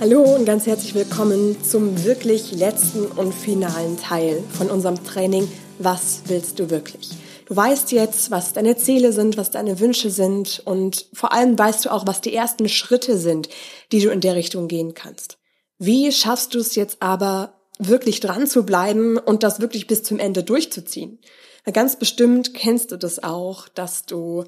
Hallo und ganz herzlich willkommen zum wirklich letzten und finalen Teil von unserem Training Was willst du wirklich? Du weißt jetzt, was deine Ziele sind, was deine Wünsche sind und vor allem weißt du auch, was die ersten Schritte sind, die du in der Richtung gehen kannst. Wie schaffst du es jetzt aber wirklich dran zu bleiben und das wirklich bis zum Ende durchzuziehen? ganz bestimmt kennst du das auch, dass du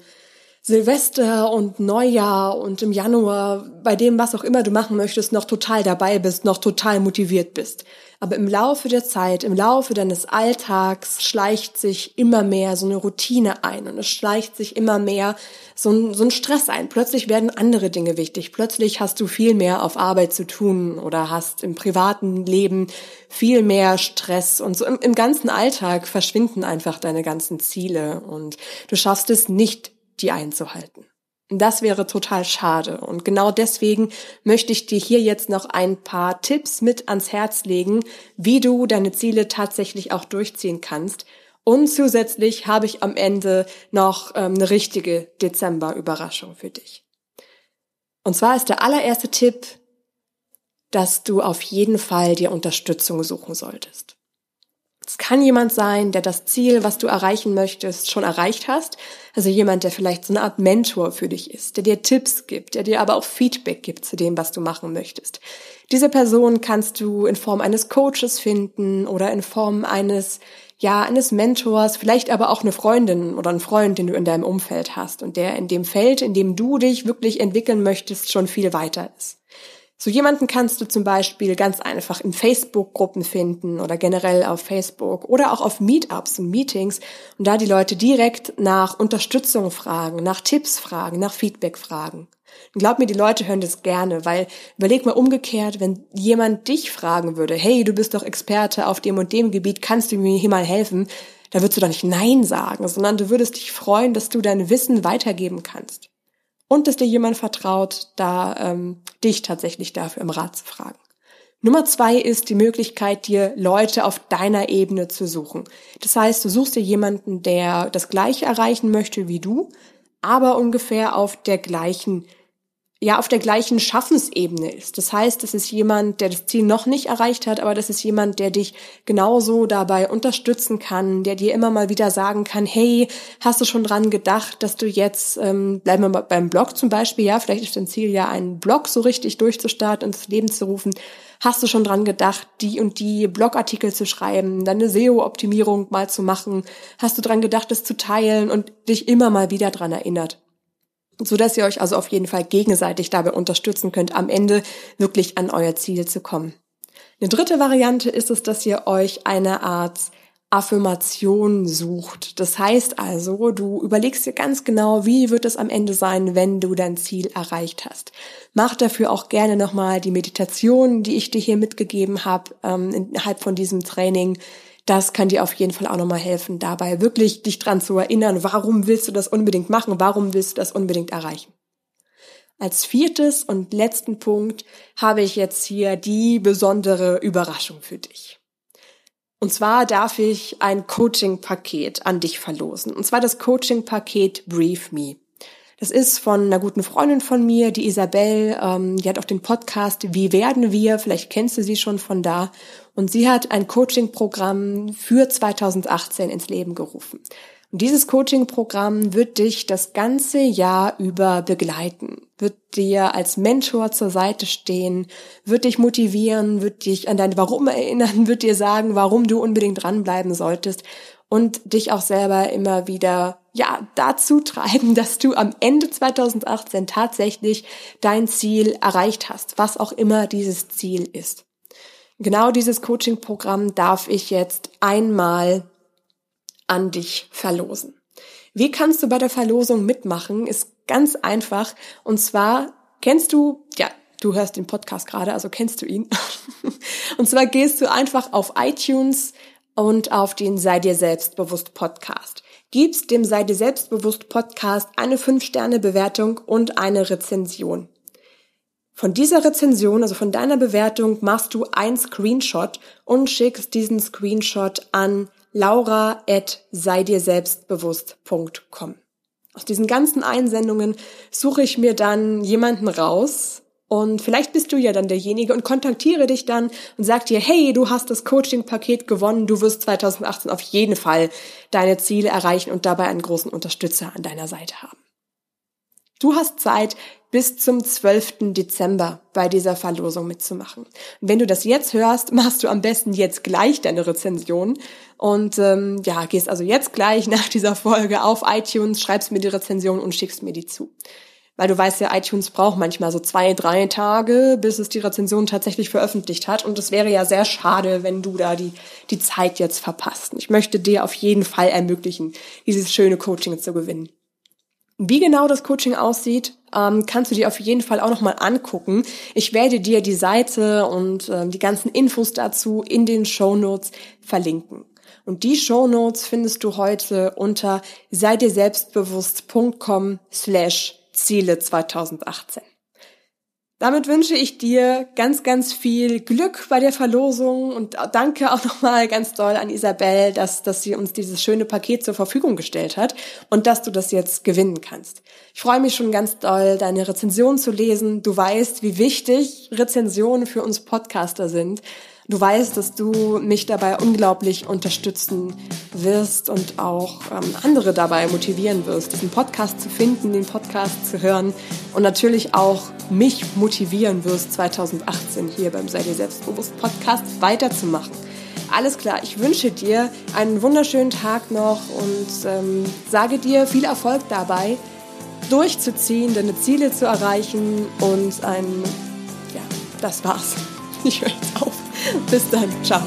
Silvester und Neujahr und im Januar, bei dem, was auch immer du machen möchtest, noch total dabei bist, noch total motiviert bist. Aber im Laufe der Zeit, im Laufe deines Alltags schleicht sich immer mehr so eine Routine ein und es schleicht sich immer mehr so ein, so ein Stress ein. Plötzlich werden andere Dinge wichtig. Plötzlich hast du viel mehr auf Arbeit zu tun oder hast im privaten Leben viel mehr Stress und so im, im ganzen Alltag verschwinden einfach deine ganzen Ziele und du schaffst es nicht die einzuhalten. Das wäre total schade. Und genau deswegen möchte ich dir hier jetzt noch ein paar Tipps mit ans Herz legen, wie du deine Ziele tatsächlich auch durchziehen kannst. Und zusätzlich habe ich am Ende noch ähm, eine richtige Dezember-Überraschung für dich. Und zwar ist der allererste Tipp, dass du auf jeden Fall dir Unterstützung suchen solltest. Es kann jemand sein, der das Ziel, was du erreichen möchtest, schon erreicht hast. Also jemand, der vielleicht so eine Art Mentor für dich ist, der dir Tipps gibt, der dir aber auch Feedback gibt zu dem, was du machen möchtest. Diese Person kannst du in Form eines Coaches finden oder in Form eines, ja, eines Mentors, vielleicht aber auch eine Freundin oder einen Freund, den du in deinem Umfeld hast und der in dem Feld, in dem du dich wirklich entwickeln möchtest, schon viel weiter ist. So jemanden kannst du zum Beispiel ganz einfach in Facebook-Gruppen finden oder generell auf Facebook oder auch auf Meetups und Meetings und da die Leute direkt nach Unterstützung fragen, nach Tipps fragen, nach Feedback fragen. Und glaub mir, die Leute hören das gerne, weil überleg mal umgekehrt, wenn jemand dich fragen würde, hey, du bist doch Experte auf dem und dem Gebiet, kannst du mir hier mal helfen? Da würdest du doch nicht Nein sagen, sondern du würdest dich freuen, dass du dein Wissen weitergeben kannst und dass dir jemand vertraut, da ähm, dich tatsächlich dafür im Rat zu fragen. Nummer zwei ist die Möglichkeit, dir Leute auf deiner Ebene zu suchen. Das heißt, du suchst dir jemanden, der das Gleiche erreichen möchte wie du, aber ungefähr auf der gleichen ja auf der gleichen Schaffensebene ist. Das heißt, es ist jemand, der das Ziel noch nicht erreicht hat, aber das ist jemand, der dich genauso dabei unterstützen kann, der dir immer mal wieder sagen kann, hey, hast du schon dran gedacht, dass du jetzt, ähm, bleiben wir mal beim Blog zum Beispiel, ja, vielleicht ist dein Ziel ja, einen Blog so richtig durchzustarten und ins Leben zu rufen. Hast du schon dran gedacht, die und die Blogartikel zu schreiben, deine SEO-Optimierung mal zu machen? Hast du dran gedacht, es zu teilen und dich immer mal wieder dran erinnert? So dass ihr euch also auf jeden Fall gegenseitig dabei unterstützen könnt, am Ende wirklich an euer Ziel zu kommen. Eine dritte Variante ist es, dass ihr euch eine Art Affirmation sucht. Das heißt also, du überlegst dir ganz genau, wie wird es am Ende sein, wenn du dein Ziel erreicht hast. Mach dafür auch gerne nochmal die Meditation, die ich dir hier mitgegeben habe, ähm, innerhalb von diesem Training das kann dir auf jeden Fall auch nochmal helfen, dabei wirklich dich dran zu erinnern, warum willst du das unbedingt machen, warum willst du das unbedingt erreichen. Als viertes und letzten Punkt habe ich jetzt hier die besondere Überraschung für dich. Und zwar darf ich ein Coaching-Paket an dich verlosen. Und zwar das Coaching-Paket Brief Me. Das ist von einer guten Freundin von mir, die Isabel, ähm, die hat auch den Podcast Wie werden wir? Vielleicht kennst du sie schon von da. Und sie hat ein Coaching-Programm für 2018 ins Leben gerufen. Und dieses Coaching-Programm wird dich das ganze Jahr über begleiten, wird dir als Mentor zur Seite stehen, wird dich motivieren, wird dich an dein Warum erinnern, wird dir sagen, warum du unbedingt dranbleiben solltest und dich auch selber immer wieder, ja, dazu treiben, dass du am Ende 2018 tatsächlich dein Ziel erreicht hast, was auch immer dieses Ziel ist. Genau dieses Coaching-Programm darf ich jetzt einmal an dich verlosen. Wie kannst du bei der Verlosung mitmachen? Ist ganz einfach. Und zwar kennst du, ja, du hörst den Podcast gerade, also kennst du ihn. Und zwar gehst du einfach auf iTunes und auf den Sei dir selbstbewusst Podcast. Gibst dem Sei dir selbstbewusst Podcast eine 5-Sterne-Bewertung und eine Rezension. Von dieser Rezension, also von deiner Bewertung, machst du ein Screenshot und schickst diesen Screenshot an laura.seidirselbstbewusst.com. Aus diesen ganzen Einsendungen suche ich mir dann jemanden raus, und vielleicht bist du ja dann derjenige und kontaktiere dich dann und sag dir, hey, du hast das Coaching-Paket gewonnen, du wirst 2018 auf jeden Fall deine Ziele erreichen und dabei einen großen Unterstützer an deiner Seite haben. Du hast Zeit, bis zum 12. Dezember bei dieser Verlosung mitzumachen. Wenn du das jetzt hörst, machst du am besten jetzt gleich deine Rezension und ähm, ja, gehst also jetzt gleich nach dieser Folge auf iTunes, schreibst mir die Rezension und schickst mir die zu. Weil du weißt ja, iTunes braucht manchmal so zwei, drei Tage, bis es die Rezension tatsächlich veröffentlicht hat. Und es wäre ja sehr schade, wenn du da die, die Zeit jetzt verpasst. Ich möchte dir auf jeden Fall ermöglichen, dieses schöne Coaching zu gewinnen. Wie genau das Coaching aussieht, ähm, kannst du dir auf jeden Fall auch nochmal angucken. Ich werde dir die Seite und ähm, die ganzen Infos dazu in den Show Notes verlinken. Und die Show Notes findest du heute unter sei dir selbstbewusst.com slash Ziele 2018. Damit wünsche ich dir ganz, ganz viel Glück bei der Verlosung und danke auch nochmal ganz doll an Isabel, dass, dass sie uns dieses schöne Paket zur Verfügung gestellt hat und dass du das jetzt gewinnen kannst. Ich freue mich schon ganz doll, deine Rezension zu lesen. Du weißt, wie wichtig Rezensionen für uns Podcaster sind. Du weißt, dass du mich dabei unglaublich unterstützen wirst und auch ähm, andere dabei motivieren wirst, diesen Podcast zu finden, den Podcast zu hören und natürlich auch mich motivieren wirst, 2018 hier beim Sei dir selbstbewusst Podcast weiterzumachen. Alles klar, ich wünsche dir einen wunderschönen Tag noch und ähm, sage dir viel Erfolg dabei, durchzuziehen, deine Ziele zu erreichen und ein, ja, das war's. Ich höre jetzt auf. Bis dann. Ciao.